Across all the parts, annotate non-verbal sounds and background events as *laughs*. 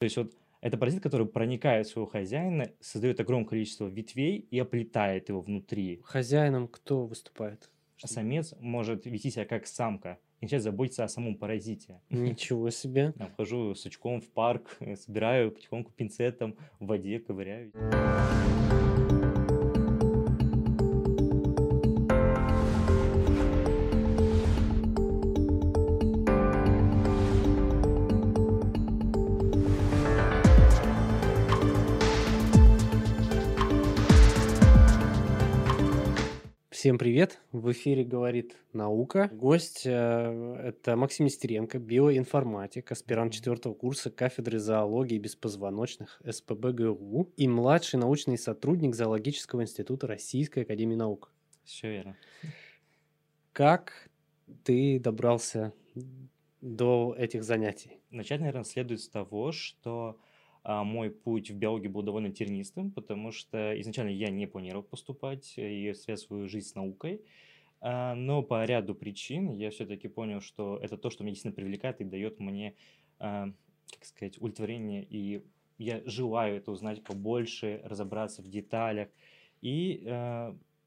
То есть вот это паразит, который проникает в своего хозяина, создает огромное количество ветвей и оплетает его внутри. Хозяином кто выступает? А самец может вести себя как самка и начать заботиться о самом паразите. Ничего себе. *laughs* Я вхожу с очком в парк, собираю потихоньку пинцетом в воде, ковыряю. Всем привет! В эфире говорит наука. Гость э, это Максим Нестеренко, биоинформатик, аспирант четвертого курса кафедры зоологии беспозвоночных СПБГУ и младший научный сотрудник Зоологического института Российской Академии Наук. Все верно. Как ты добрался до этих занятий? Начать, наверное, следует с того, что мой путь в биологию был довольно тернистым, потому что изначально я не планировал поступать и связать свою жизнь с наукой. А, но по ряду причин я все-таки понял, что это то, что меня действительно привлекает и дает мне, а, как сказать, удовлетворение. И я желаю это узнать побольше, разобраться в деталях. И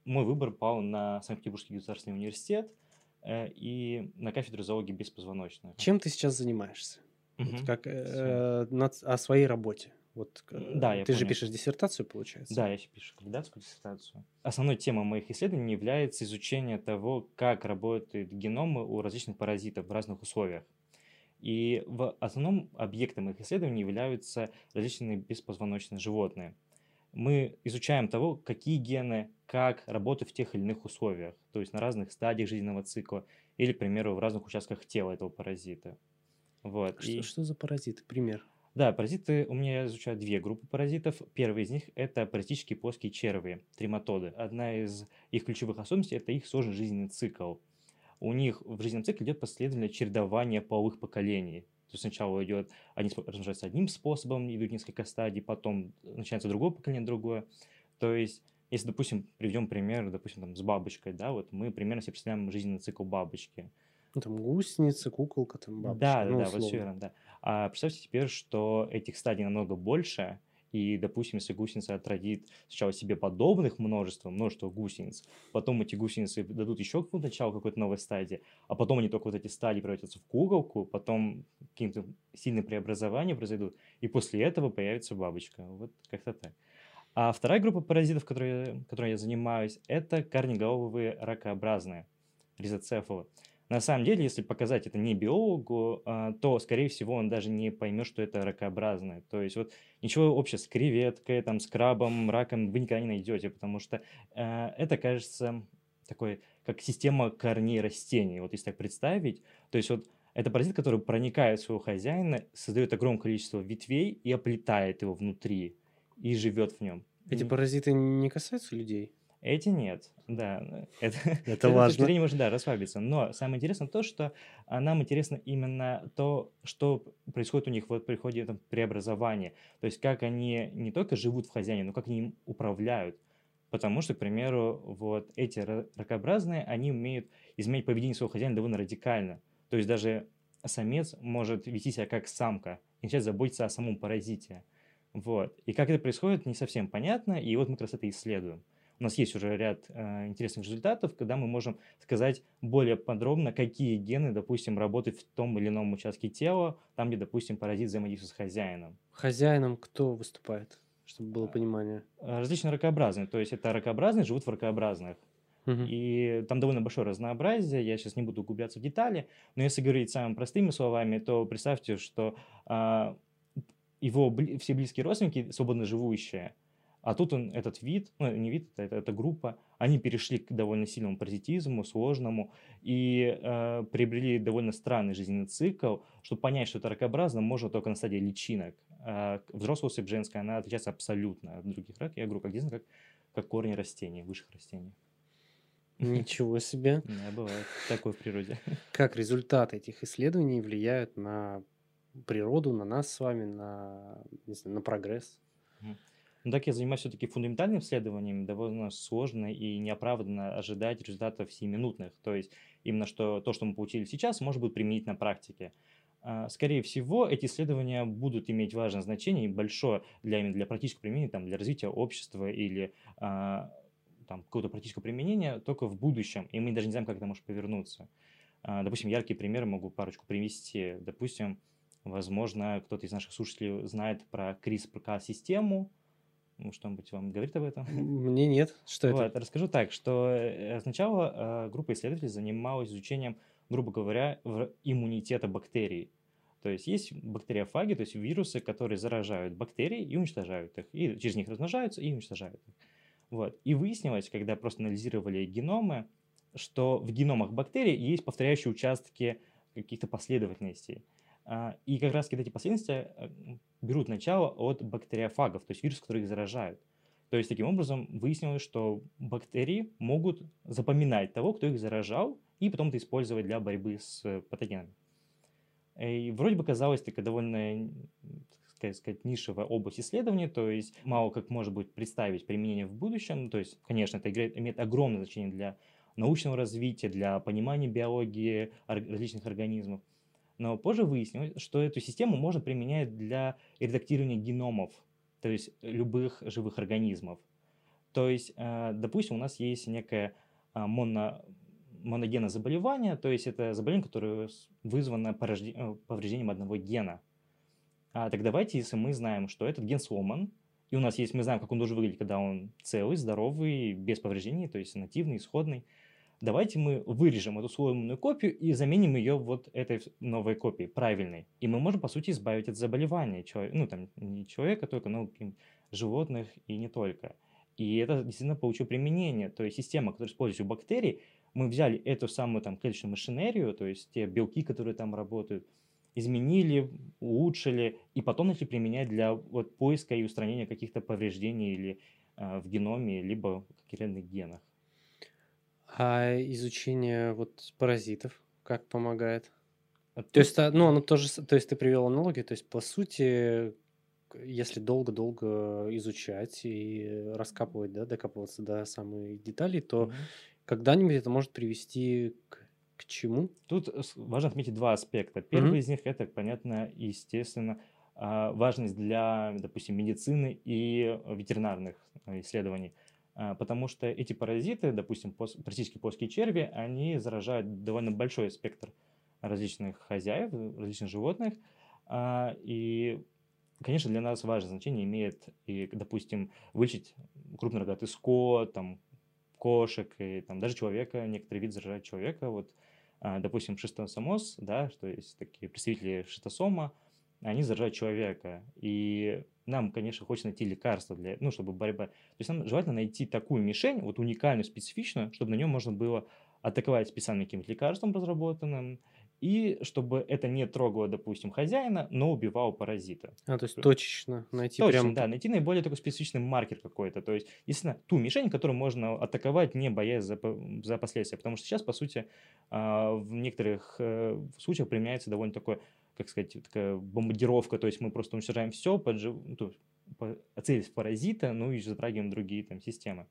мой выбор пал на Санкт-Петербургский государственный университет э, и на кафедру зоологии беспозвоночных. Чем ты сейчас занимаешься? Вот Мгм. как э, над- о своей работе. Вот, э, Да, я ты же понял. пишешь диссертацию, получается? Да, я пишу кандидатскую диссертацию. Основной темой моих исследований является изучение того, как работают геномы у различных паразитов в разных условиях. И в основном объектом моих исследований являются различные беспозвоночные животные. Мы изучаем того, какие гены, как работают в тех или иных условиях, то есть на разных стадиях жизненного цикла или, к примеру, в разных участках тела этого паразита. Вот. Что, и- что за паразиты? Пример. да, паразиты, у меня я изучаю две группы паразитов. Первый из них – это паразитические плоские черви, трематоды. Одна из их ключевых особенностей – это их сложный жизненный цикл. У них в жизненном цикле идет последовательное чередование половых поколений. То есть сначала идет, они размножаются одним способом, идут несколько стадий, потом начинается другое поколение, другое. То есть, если, допустим, приведем пример, допустим, там, с бабочкой, да, вот мы примерно себе представляем жизненный цикл бабочки. Ну, там гусеница, куколка, там бабочка. Да, да, ну, да, вот все верно, да. А представьте теперь, что этих стадий намного больше, и, допустим, если гусеница отродит сначала себе подобных множество, множество гусениц, потом эти гусеницы дадут еще какое-то начало какой-то новой стадии, а потом они только вот эти стадии превратятся в куколку, потом какие-то сильные преобразования произойдут, и после этого появится бабочка. Вот как-то так. А вторая группа паразитов, которой, которой я занимаюсь, это корнеголовые ракообразные, ризоцефалы. На самом деле, если показать это не биологу, а, то, скорее всего, он даже не поймет, что это ракообразное. То есть вот ничего общего с креветкой, там, с крабом, раком вы никогда не найдете, потому что э, это, кажется, такой, как система корней растений, вот если так представить. То есть вот это паразит, который проникает в своего хозяина, создает огромное количество ветвей и оплетает его внутри и живет в нем. Эти паразиты не касаются людей? Эти нет, да. *laughs* Это, Это с этой точки важно. зрения можно, да, расслабиться. Но самое интересное то, что нам интересно именно то, что происходит у них вот при ходе там, преобразования. То есть как они не только живут в хозяине, но как они им управляют. Потому что, к примеру, вот эти ра- ракообразные, они умеют изменять поведение своего хозяина довольно радикально. То есть даже самец может вести себя как самка и начать заботиться о самом паразите. Вот. И как это происходит, не совсем понятно, и вот мы как раз это исследуем. У нас есть уже ряд э, интересных результатов, когда мы можем сказать более подробно, какие гены, допустим, работают в том или ином участке тела, там, где, допустим, паразит взаимодействует с хозяином. Хозяином кто выступает? Чтобы было понимание. Э, Различные ракообразные, то есть это ракообразные живут в ракообразных. Мгм. И там довольно большое разнообразие, я сейчас не буду углубляться в детали, но если говорить самыми простыми словами, то представьте, что а, его бли- все близкие родственники свободно живущие, а тут он, этот вид, ну не вид, это, это группа, они перешли к довольно сильному паразитизму, сложному, и э, приобрели довольно странный жизненный цикл. Чтобы понять, что это ракообразно, можно только на стадии личинок. А взрослая особь женская, она отличается абсолютно от других рак. Я говорю, как действительно, как, как корни растений, высших растений. Ничего *laughs* себе. Да, бывает такое в природе. *laughs* Как результаты этих исследований влияют на природу, на нас с вами, на, не знаю, на прогресс? Ну, так я занимаюсь все-таки фундаментальным исследованием, довольно сложно и неоправданно ожидать результатов сиюминутных. То есть именно что то, что мы получили сейчас, может быть применить на практике. а, скорее всего, эти исследования будут иметь важное значение и большое для, для практического применения, там, для развития общества или а, там, какого-то практического применения только в будущем, и мы даже не знаем, как это может повернуться. А, допустим, яркие примеры могу парочку привести. Допустим, возможно, кто-то из наших слушателей знает про CRISPR-Cas-систему, ну, что-нибудь вам говорит об этом? Мне нет. Что вот, это? Расскажу так, что э, сначала э, группа исследователей занималась изучением грубо говоря, иммунитета бактерий. То есть есть бактериофаги, то есть вирусы, которые заражают бактерии и уничтожают их, и через них размножаются и уничтожают их. Вот. И выяснилось, когда просто анализировали геномы, что в геномах бактерий есть повторяющие участки каких-то последовательностей. А, и как раз эти последовательности э, берут начало от бактериофагов, то есть вирусов, которые их заражают. То есть таким образом выяснилось, что бактерии могут запоминать того, кто их заражал, и потом это использовать для борьбы с патогенами. И вроде бы казалось такая довольно так сказать, нишевая область исследования, то есть мало как может быть представить применение в будущем, то есть, конечно, это имеет огромное значение для научного развития, для понимания биологии различных организмов. Но позже выяснилось, что эту систему можно применять для редактирования геномов, то есть любых живых организмов. То есть, э, допустим, у нас есть некая а, моно, моногенное заболевание, то есть это заболевание, которое вызвано э, повреждением одного гена. А, так давайте, если мы знаем, что этот ген сломан, и у нас есть, мы знаем, как он должен выглядеть, когда он целый, здоровый, без повреждений, то есть нативный, исходный, давайте мы вырежем эту сломанную копию и заменим ее вот этой новой копией, правильной. И мы можем, по сути, избавить от заболевания, человека, ну, там, не человека только, но животных и не только. И это действительно получило применение. То есть система, которая используется у бактерий, мы взяли эту самую там клеточную машинерию, то есть те белки, которые там работают, изменили, улучшили, и потом начали применять для вот, поиска и устранения каких-то повреждений или э, в геноме, либо в конкретных генах. А изучение вот паразитов как помогает? А то есть, а, ну, оно тоже, то есть ты привел аналогию, то есть, по сути, если долго-долго изучать и раскапывать, да, докапываться до самых деталей, то угу. Когда-нибудь это может привести к, к чему? Тут важно отметить два аспекта. Первый угу. из них это, понятно, естественно, а, важность для, допустим, медицины и ветеринарных э, исследований. А, потому что эти паразиты, допустим, практически плоские черви, они заражают довольно большой спектр различных хозяев, различных животных. А, и, конечно, для нас важное значение имеет, и, допустим, вылечить крупнорогатый скот, там, кошек и там даже человека, некоторые виды заражают человека. Вот, а, допустим, шистосомоз, да, что есть такие представители шистосома, они заражают человека. И нам, конечно, хочется найти лекарство для, ну, чтобы борьба. То есть нам желательно найти такую мишень, вот уникальную, специфичную, чтобы на нем можно было атаковать специальным каким-то лекарством разработанным, и чтобы это не трогало, допустим, хозяина, но убивало паразита. А, то есть точечно найти Точно, прям... да, найти наиболее такой специфичный маркер какой-то. То есть, естественно, ту мишень, которую можно атаковать, не боясь за, за последствия. Потому что сейчас, по сути, а, в некоторых э, случаях применяется довольно такое, как сказать, такая бомбардировка, то есть мы просто уничтожаем все, поджив... ну, целясь в паразита, ну и затрагиваем другие там системы.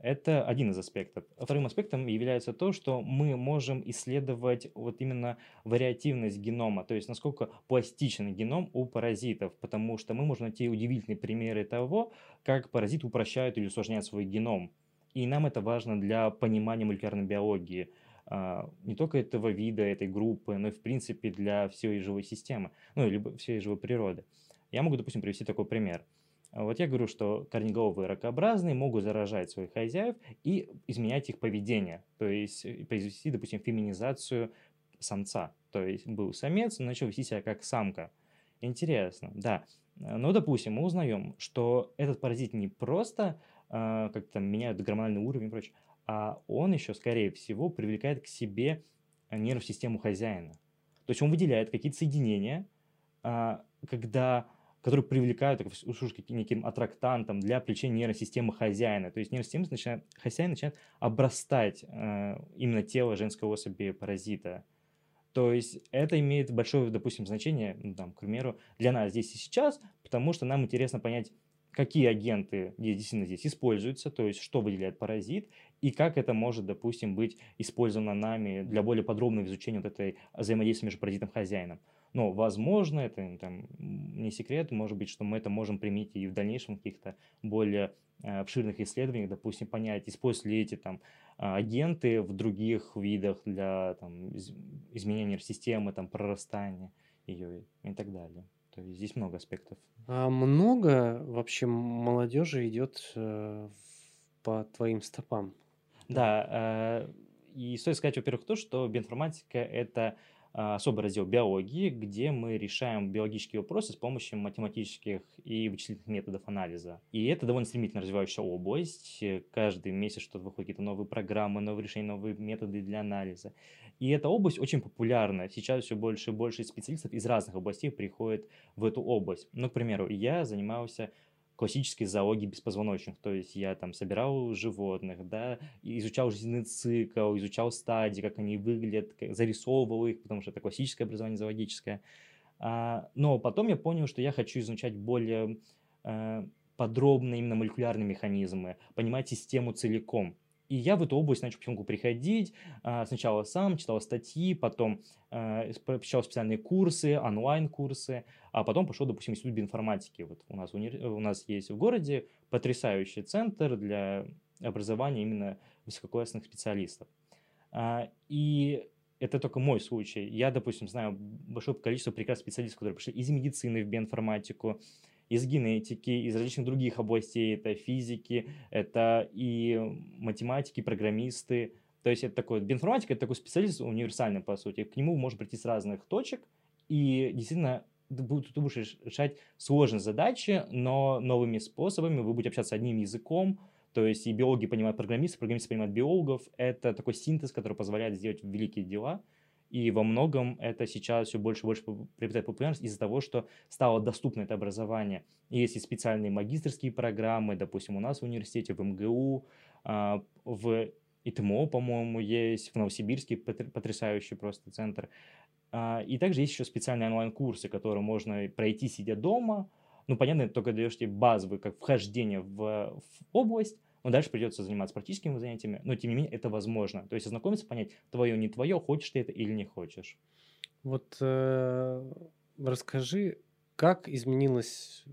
Это один из аспектов. Вторым аспектом является то, что мы можем исследовать вот именно вариативность генома, то есть насколько пластичен геном у паразитов, потому что мы можем найти удивительные примеры того, как паразиты упрощают или усложняют свой геном. И нам это важно для понимания молекулярной биологии не только этого вида, этой группы, но и в принципе для всей живой системы, ну или всей живой природы. Я могу, допустим, привести такой пример – а вот я говорю, что корнеголовые ракообразные могут заражать своих хозяев и изменять их поведение, то есть э, произвести, допустим, феминизацию самца. То есть был самец, начал вести себя как самка. Интересно, да. Но, допустим, мы узнаем, что этот паразит не просто э, как-то меняет гормональный уровень и прочее, а он еще, скорее всего, привлекает к себе нервную систему хозяина. То есть он выделяет какие-то соединения, э, когда которые привлекают услышать неким аттрактантом для привлечения нейросистемы хозяина. То есть нейросистема начинает, хозяин начинает обрастать э, именно тело женской особи паразита. То есть это имеет большое, допустим, значение, ну, там, к примеру, для нас здесь и сейчас, потому что нам интересно понять, какие агенты действительно здесь используются, то есть что выделяет паразит, и как это может, допустим, быть использовано нами для более подробного изучения вот этой взаимодействия между паразитом и хозяином. Но, возможно, это там, не секрет, может быть, что мы это можем применить и в дальнейшем каких-то более э, обширных исследованиях, допустим, понять, используют ли эти там агенты в других видах для там, изменения системы, там, прорастания ее и так далее. То есть здесь много аспектов. А много вообще молодежи идет э, по твоим стопам? Да, э, и стоит сказать, во-первых, то, что биоинформатика – это а, особый раздел биологии, где мы решаем биологические вопросы с помощью математических и вычислительных методов анализа. И это довольно стремительно развивающаяся область. Каждый месяц что-то выходит, какие-то новые программы, новые решения, новые методы для анализа. И эта область очень популярна. Сейчас все больше и больше специалистов из разных областей приходят в эту область. Ну, к примеру, я занимался классической зоологии беспозвоночных. То есть я там собирал животных, да, изучал жизненный цикл, изучал стадии, как они выглядят, зарисовывал их, потому что это классическое образование зоологическое. А, но потом я понял, что я хочу изучать более э, подробно именно молекулярные механизмы, понимать систему целиком. И я в эту область начал потихоньку приходить. А, сначала сам читал статьи, потом а, посещал специальные курсы, онлайн-курсы, а потом пошел, допустим, институт биоинформатики. Вот у нас, у нас есть в городе потрясающий центр для образования именно высококлассных специалистов. А, и это только мой случай. Я, допустим, знаю большое количество прекрасных специалистов, которые пришли из медицины в биоинформатику, из генетики, из различных других областей, это физики, это и математики, программисты. То есть это такой, биоинформатика – это такой специалист универсальный, по сути. К нему можно прийти с разных точек, и действительно ты будешь решать сложные задачи, но новыми способами, вы будете общаться одним языком, то есть и биологи понимают программистов, программисты понимают биологов. Это такой синтез, который позволяет сделать великие дела – и во многом это сейчас все больше и больше приобретает популярность из-за того, что стало доступно это образование. Есть и специальные магистрские программы, допустим, у нас в университете, в МГУ, а, в ИТМО, по-моему, есть, в Новосибирске потрясающий просто центр. А, и также есть еще специальные онлайн-курсы, которые можно пройти, сидя дома. Ну, понятно, только даешь тебе базовый, как вхождение в, в область, но дальше придется заниматься практическими занятиями, но тем не менее это возможно. То есть ознакомиться, понять, твое, не твое, хочешь ты это или не хочешь. Вот э, расскажи, как изменилась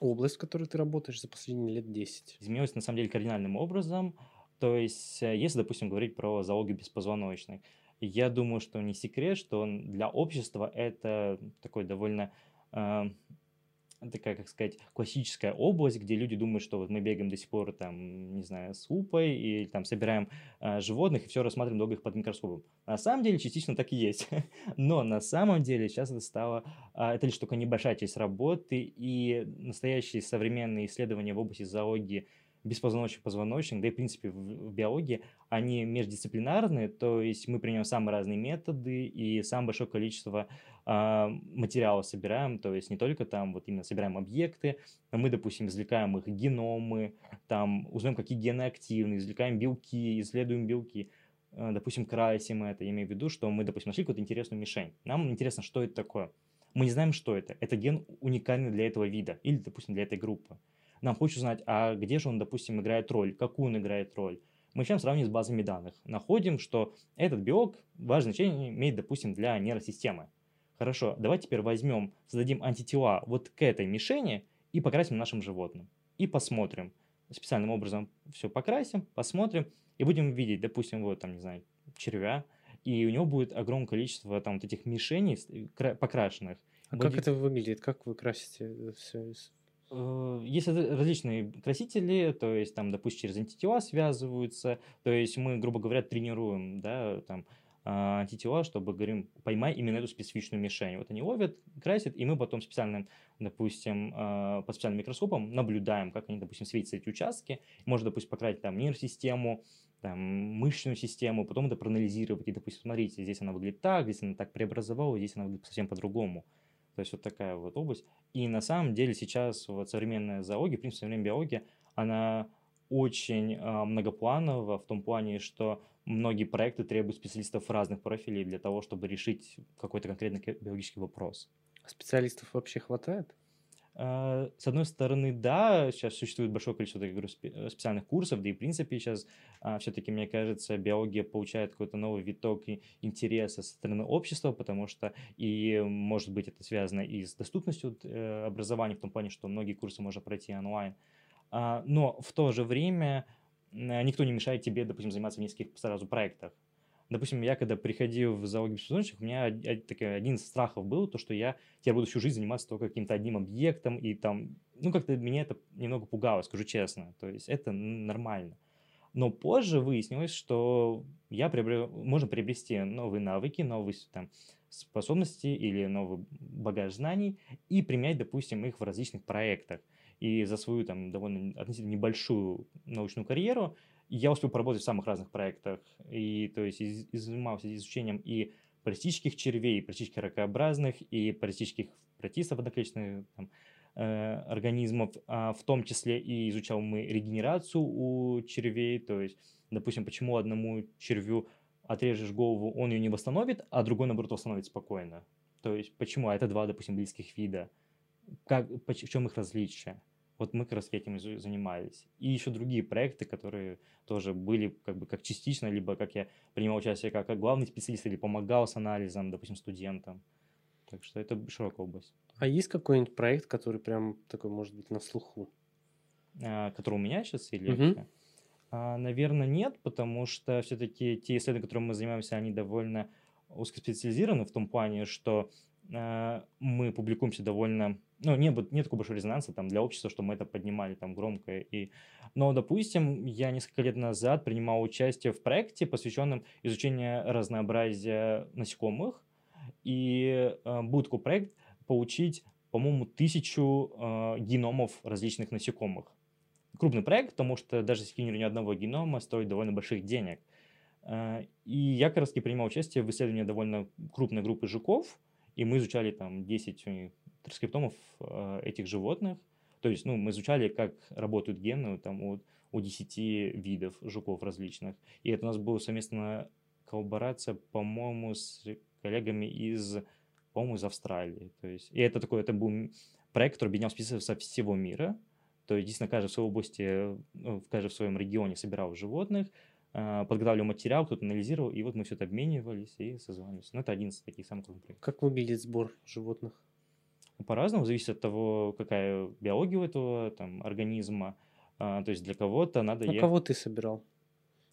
область, в которой ты работаешь за последние лет 10? Изменилась на самом деле кардинальным образом. То есть, э, если, допустим, говорить про зоологию беспозвоночных, я думаю, что не секрет, что для общества это такой довольно э, такая, как сказать, классическая область, где люди думают, что вот мы бегаем до сих пор, там, не знаю, с лупой, и там собираем э, животных, и все рассматриваем долго их под микроскопом. На самом деле, частично так и есть. *laughs* Но на самом деле сейчас это стало, э, это лишь только небольшая часть работы, и настоящие современные исследования в области зоологии – беспозвоночных, позвоночных, да и, в принципе, в, в биологии, они междисциплинарные, то есть мы применяем самые разные методы и самое большое количество э, материалов собираем, то есть не только там вот именно собираем объекты, но мы, допустим, извлекаем их геномы, там узнаем, какие гены активны, извлекаем белки, исследуем белки, э, допустим, красим это, я имею в виду, что мы, допустим, нашли какую-то интересную мишень, нам интересно, что это такое. Мы не знаем, что это. Это ген уникальный для этого вида или, допустим, для этой группы. Нам хочется знать, а где же он, допустим, играет роль, какую он играет роль. Мы начинаем сравнивать с базами данных. Находим, что этот белок важное значение имеет, допустим, для нейросистемы. Хорошо, давайте теперь возьмем, создадим антитела вот к этой мишени и покрасим нашим животным. И посмотрим. Специальным образом все покрасим, посмотрим и будем видеть, допустим, вот там, не знаю, червя, и у него будет огромное количество там вот этих мишеней покрашенных. А будет... как это выглядит? Как вы красите все? Э, есть различные красители, то есть там, допустим, через антитела связываются, то есть мы, грубо говоря, тренируем, да, там, а, антитела, чтобы, говорим, поймай именно эту специфичную мишень. Вот они ловят, красят, и мы потом специальным, допустим, а, по специальным микроскопам наблюдаем, как они, допустим, светятся эти участки. Можно, допустим, покрасить там нейросистему, там, мышечную систему, потом это проанализировать и, допустим, смотрите, здесь она выглядит так, здесь она так преобразовала, здесь она выглядит совсем по-другому. То есть вот такая вот область. И на самом деле сейчас вот современная зоология, в принципе, современная биология, она очень э, многопланова в том плане, что многие проекты требуют специалистов разных профилей для того, чтобы решить какой-то конкретный биологический вопрос. А специалистов вообще хватает? Э, с одной стороны, да, сейчас существует большое количество таких э, специальных курсов, да и в принципе сейчас а, все-таки, мне кажется, биология получает какой-то новый виток интереса со стороны общества, потому что и, может быть, это связано и с доступностью э, образования, в том плане, что многие курсы можно пройти онлайн. А, но в то же время никто не мешает тебе, допустим, заниматься в нескольких сразу проектах допустим, я когда приходил в зоологию беспозвоночных, у меня один из страхов был, то, что я теперь буду всю жизнь заниматься только каким-то одним объектом, и там, ну, как-то меня это немного пугало, скажу честно. То есть это нормально. Но позже выяснилось, что я приобрел, можно приобрести новые навыки, новые там, способности или новый багаж знаний и применять, допустим, их в различных проектах. И за свою там довольно относительно небольшую научную карьеру я успел поработать в самых разных проектах, и то есть из, занимался изучением и паразитических червей, и паразитических ракообразных, и паразитических протистов одноклеточных там, э, организмов, а в том числе и изучал мы регенерацию у червей, то есть, допустим, почему одному червю отрежешь голову, он ее не восстановит, а другой, наоборот, восстановит спокойно. То есть, почему? А это два, допустим, близких вида. Как, в чем их различие? Вот мы как раз этим и занимались. И еще другие проекты, которые тоже были как бы как частично, либо как я принимал участие как главный специалист или помогал с анализом, допустим, студентам. Так что это широкая область. А есть какой-нибудь проект, который прям такой, может быть, на слуху? А, который у меня сейчас или угу. а, Наверное, нет, потому что все-таки те исследования, которыми мы занимаемся, они довольно узкоспециализированы в том плане, что мы публикуемся довольно ну, не, нет такого большого резонанса там, для общества, что мы это поднимали там громко. И... Но, допустим, я несколько лет назад принимал участие в проекте, посвященном изучению разнообразия насекомых. И э, был такой проект получить, по-моему, тысячу э, геномов различных насекомых. Крупный проект, потому что даже скинер одного генома стоит довольно больших денег. Э, и я как раз принимал участие в исследовании довольно крупной группы жуков, и мы изучали там 10 транскриптомов э, этих животных. То есть, ну, мы изучали, как работают гены там, у, у 10 видов жуков различных. И это у нас была совместная коллаборация, по-моему, с коллегами из, по-моему, из Австралии. То есть, и это такой, это был проект, который объединял специалистов со всего мира. То есть, действительно, каждый в своей области, каждый в своем регионе собирал животных, э, подготавливал материал, кто-то анализировал, и вот мы все это обменивались и созванивались. Ну, это один из таких самых крупных проектов. Как выглядит сбор животных? по-разному, зависит от того, какая биология у этого там, организма. А, то есть для кого-то надо... А кого ты собирал?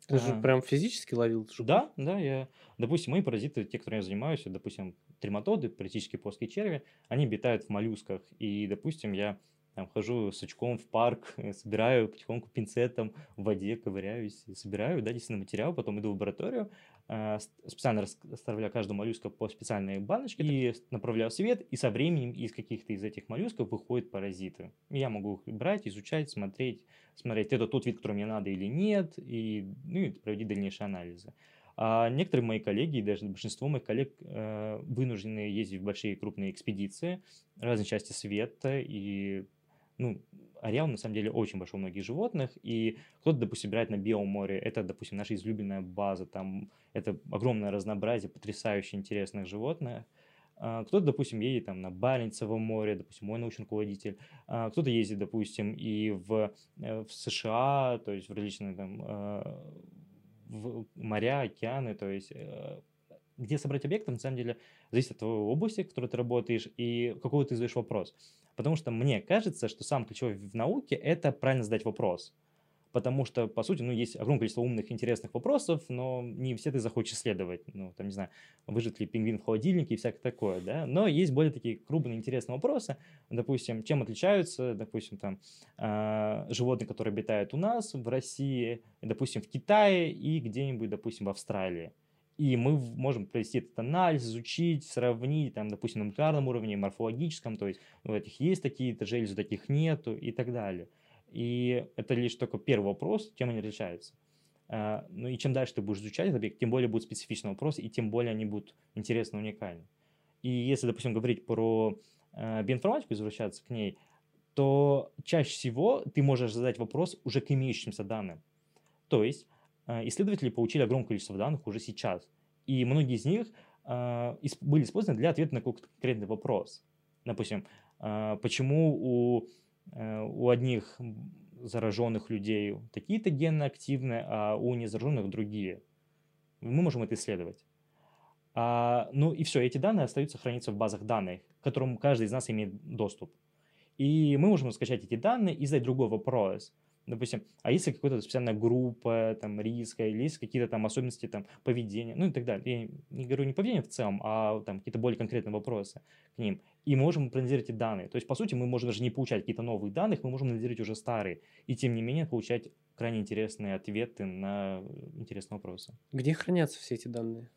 Ты а, же прям физически ловил жуков? Да, да, я... Допустим, мои паразиты, те, которыми я занимаюсь, допустим, трематоды, паразитические плоские черви, они обитают в моллюсках. И, допустим, я там, хожу с очком в парк, *laughs* собираю потихоньку пинцетом в воде, ковыряюсь, собираю, да, действительно материал, потом иду в лабораторию, э, специально расставляю каждую моллюска по специальной баночке и направляю свет, и со временем из каких-то из этих моллюсков выходят паразиты. Я могу их брать, изучать, смотреть, смотреть, это тот вид, который мне надо или нет, и, ну, и проводить дальнейшие анализы. А некоторые мои коллеги, и даже большинство моих коллег э, вынуждены ездить в большие крупные экспедиции, разные части света, и ну, ареал на самом деле очень большой у многих животных, и кто-то, допустим, собирает на Белом море, это, допустим, наша излюбленная база, там это огромное разнообразие потрясающе интересных животных, а, кто-то, допустим, едет там на Баренцевом море, допустим, мой научный руководитель. А, кто-то ездит, допустим, и в, э, в США, то есть в различные там а, в моря, океаны, то есть э, где собрать объекты, на самом деле, зависит от твоей области, в которой ты работаешь, и какой ты задаешь вопрос. Потому что мне кажется, что сам ключевой в науке – это правильно задать вопрос. Потому что, по сути, ну, есть огромное количество умных, интересных вопросов, но не все ты захочешь исследовать. Ну, там, не знаю, выжит ли пингвин в холодильнике и всякое такое, да. Но есть более такие крупные, интересные вопросы. Допустим, чем отличаются, допустим, там, э, животные, которые обитают у нас, в России, допустим, в Китае и где-нибудь, допустим, в Австралии. И мы можем провести этот анализ, изучить, сравнить, там, допустим, на молекулярном уровне, морфологическом, то есть у этих есть такие-то железы, таких нету и так далее. И это лишь только первый вопрос, чем они отличаются. А, ну и чем дальше ты будешь изучать этот объект, тем более будут специфичные вопросы, и тем более они будут интересны, уникальны. И если, допустим, говорить про э, биоинформатику, возвращаться к ней, то чаще всего ты можешь задать вопрос уже к имеющимся данным. То есть а, исследователи получили огромное количество данных уже сейчас. И многие из них а, были использованы для ответа на конкретный вопрос. Допустим, а, почему у, э, у одних зараженных людей такие-то гены активны, а у незараженных другие. Мы можем это исследовать. А, ну и все, эти данные остаются храниться в базах данных, к которым каждый из нас имеет доступ. И мы можем скачать эти данные и задать другой вопрос – допустим, а если какая-то специальная группа, там, риска, или есть какие-то там особенности, там, поведения, ну и так далее. Я не говорю не поведение в целом, а там какие-то более конкретные вопросы к ним. И можем проанализировать эти данные. То есть, по сути, мы можем даже не получать какие-то новые данные, мы можем анализировать уже старые. И, тем не менее, получать крайне интересные ответы на интересные вопросы. Где хранятся все эти данные?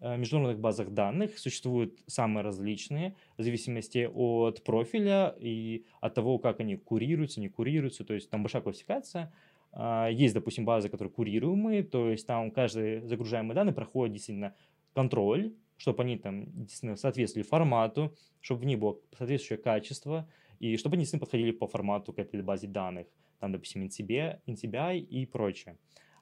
Э, международных базах данных существуют самые различные, в зависимости от профиля и от того, как они курируются, не курируются, то есть там большая классификация. А, есть, допустим, базы, которые курируемые, то есть там каждый загружаемый данный проходит действительно контроль, чтобы они там действительно соответствовали формату, чтобы в них было соответствующее качество, и чтобы они действительно подходили по формату к этой базе данных, там, допустим, NCBI, NCBI и прочее.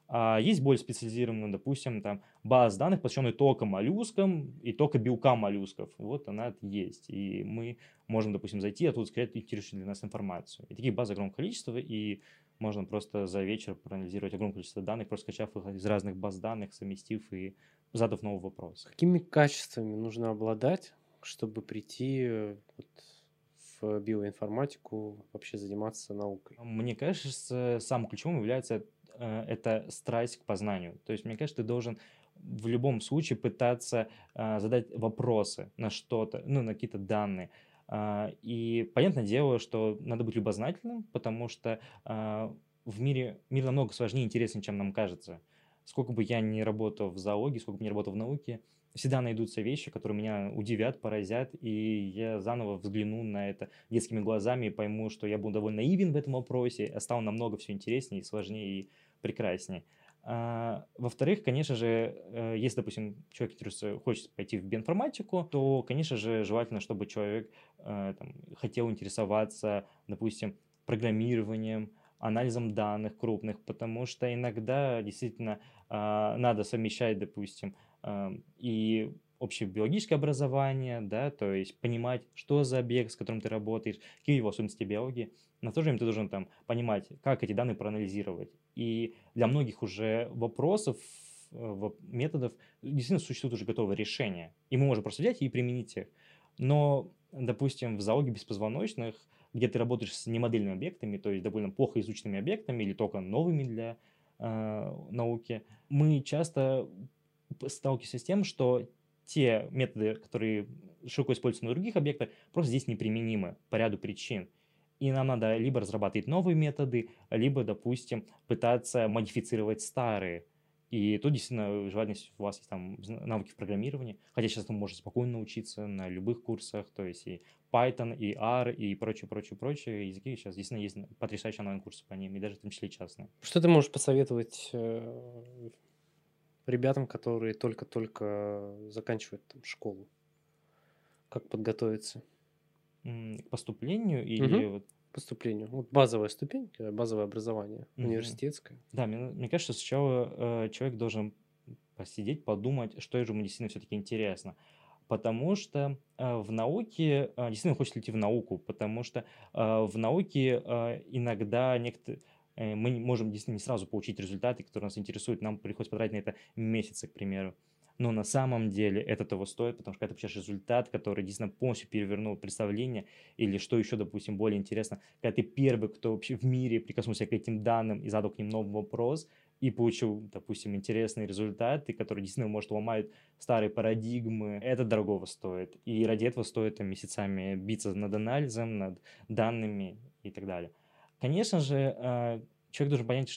А есть более специализированная, допустим, там база данных, посвященная только моллюскам и только белкам моллюсков. Вот она есть. И мы можем, допустим, зайти, а тут сказать интересующую для нас информацию. И таких баз огромное количество, и можно просто за вечер проанализировать огромное количество данных, просто скачав их из разных баз данных, совместив и задав новый вопрос. Какими качествами нужно обладать, чтобы прийти э, вот, в биоинформатику, вообще заниматься наукой? Мне кажется, самым ключевым является это страсть к познанию. То есть, мне кажется, ты должен в любом случае пытаться а, задать вопросы на что-то, ну, на какие-то данные. А, и понятное дело, что надо быть любознательным, потому что в мире мир намного сложнее и интереснее, чем нам кажется. Сколько бы я ни работал в зоологии, сколько бы ни работал в науке, всегда найдутся вещи, которые меня удивят, поразят, и я заново взгляну на это детскими глазами и пойму, что я был довольно наивен в этом вопросе, а стало намного все интереснее, сложнее и прекраснее. А, во-вторых, конечно же, э, если, допустим, человек интересуется, хочет пойти в биоинформатику, то, конечно же, желательно, чтобы человек э, там, хотел интересоваться, допустим, программированием, анализом данных крупных, потому что иногда действительно а, надо совмещать, допустим, а, и общее биологическое образование, да, то есть понимать, что за объект, с которым ты работаешь, какие его особенности биологии. На то же время ты должен там понимать, как эти данные проанализировать. И для многих уже вопросов, э, методов действительно существуют уже готовые решения. И мы можем просто взять и применить их. Но, допустим, в зоологии беспозвоночных, где ты работаешь с немодельными объектами, то есть довольно плохо изученными объектами или только новыми для э, науки, мы часто сталкиваемся с тем, что те методы, которые широко используются на других объектах, просто здесь неприменимы по ряду причин. И нам надо либо разрабатывать новые методы, либо, допустим, пытаться модифицировать старые. И тут действительно желательно, если у вас есть там навыки в программировании, хотя сейчас вы можете спокойно научиться на любых курсах, то есть и Python, и R, и прочее, прочее, прочее языки. Сейчас действительно есть потрясающие онлайн-курсы по ним, и даже в том числе частные. Что ты можешь посоветовать э, ребятам, которые только-только заканчивают там, школу? Как подготовиться? К поступлению или угу. вот поступлению. Вот базовая ступень, э, базовое образование, угу. университетское. Да, мне, мне кажется, сначала э, человек должен посидеть, подумать, что же ему действительно все-таки интересно. Потому что э, в науке, э, действительно хочется идти в науку, потому что э, в науке э, иногда некоторые мы можем действительно не сразу получить результаты, которые нас интересуют, нам приходится потратить на это месяцы, к примеру. Но на самом деле это того стоит, потому что когда ты результат, который действительно полностью перевернул представление, или что еще, допустим, более интересно, когда ты первый, кто вообще в мире прикоснулся к этим данным и задал к ним новый вопрос, и получил, допустим, интересные результаты, которые действительно, может, ломают старые парадигмы, это дорогого стоит. И ради этого стоит там, месяцами биться над анализом, над данными и так далее. Конечно же, э, человек должен понять,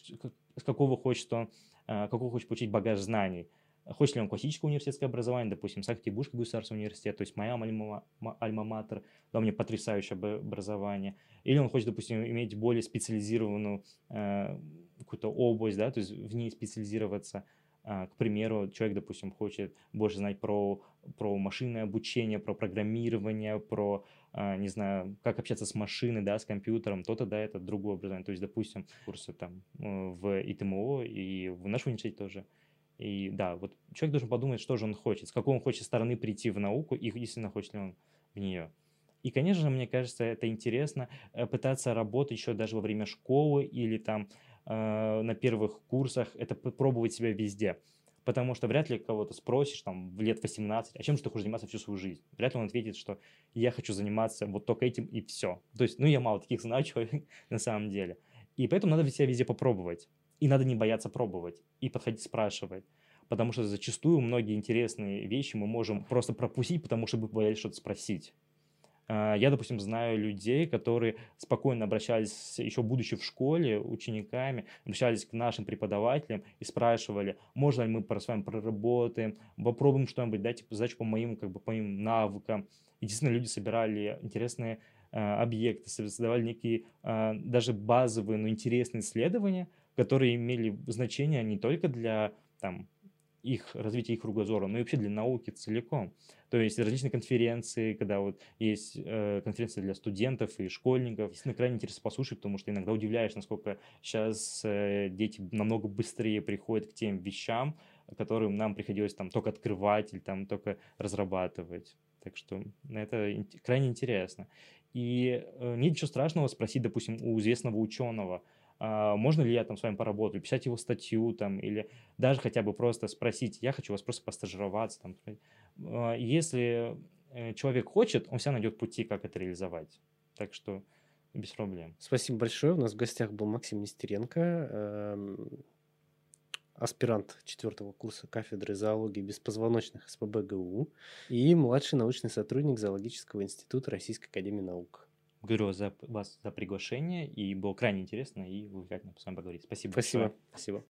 с какого хочет он, э, какого хочет получить багаж знаний. Хочет ли он классическое университетское образование, допустим, Санкт-Петербургский государственный университет, то есть моя альма-матер, да, у меня потрясающее образование. Или он хочет, допустим, иметь более специализированную э, какую-то область, да, то есть в ней специализироваться. К примеру, человек, допустим, хочет больше знать про, про машинное обучение, про программирование, про не знаю, как общаться с машиной, да, с компьютером, то-то, да, это другое образование. То есть, допустим, курсы там э, в ИТМО и в нашем университете тоже. И да, вот человек должен подумать, что же он хочет, с какой он хочет стороны прийти в науку и действительно хочет ли он в нее. И, конечно же, мне кажется, это интересно э, пытаться работать еще даже во время школы или там э, на первых курсах, это пробовать себя везде. Потому что вряд ли кого-то спросишь там в лет 18, а чем же ты хочешь заниматься всю свою жизнь? Вряд ли он ответит, что я хочу заниматься вот только этим и все. То есть, ну, я мало таких знаю *laughs* человек на самом деле. И поэтому надо себя везде попробовать. И надо не бояться пробовать. И подходить спрашивать. Потому что зачастую многие интересные вещи мы можем просто пропустить, потому что мы боялись что-то спросить. А, я, допустим, знаю людей, которые спокойно обращались, еще будучи в школе, учениками, обращались к нашим преподавателям и спрашивали, можно ли мы с вами проработаем, попробуем что-нибудь, дайте задачу по моим, как бы, по моим навыкам. И действительно, люди собирали интересные э, объекты, создавали некие э, даже базовые, но интересные исследования, которые имели значение не только для там, их, развития их кругозора, но и вообще для науки целиком. То есть различные конференции, когда вот есть э, конференции для студентов и школьников. Действительно, крайне интересно послушать, потому что иногда удивляешь, насколько сейчас э, дети намного быстрее приходят к тем вещам, которым нам приходилось там только открывать или там только разрабатывать. Так что это крайне интересно. И э, нет ничего страшного спросить, допустим, у известного ученого, а, можно ли я там с вами поработать, писать его статью там, или даже хотя бы просто спросить, я хочу вас просто постажироваться. Там. А, если э, человек хочет, он всегда найдет пути, как это реализовать. Так что без проблем. Спасибо большое. У нас в гостях был Максим Нестеренко, эм, аспирант четвертого курса кафедры зоологии беспозвоночных СПБ ГУ и младший научный сотрудник Зоологического института Российской академии наук. Благодарю за вас за приглашение, и было крайне интересно и увлекательно с вами поговорить. Спасибо. Спасибо. Большое. Спасибо.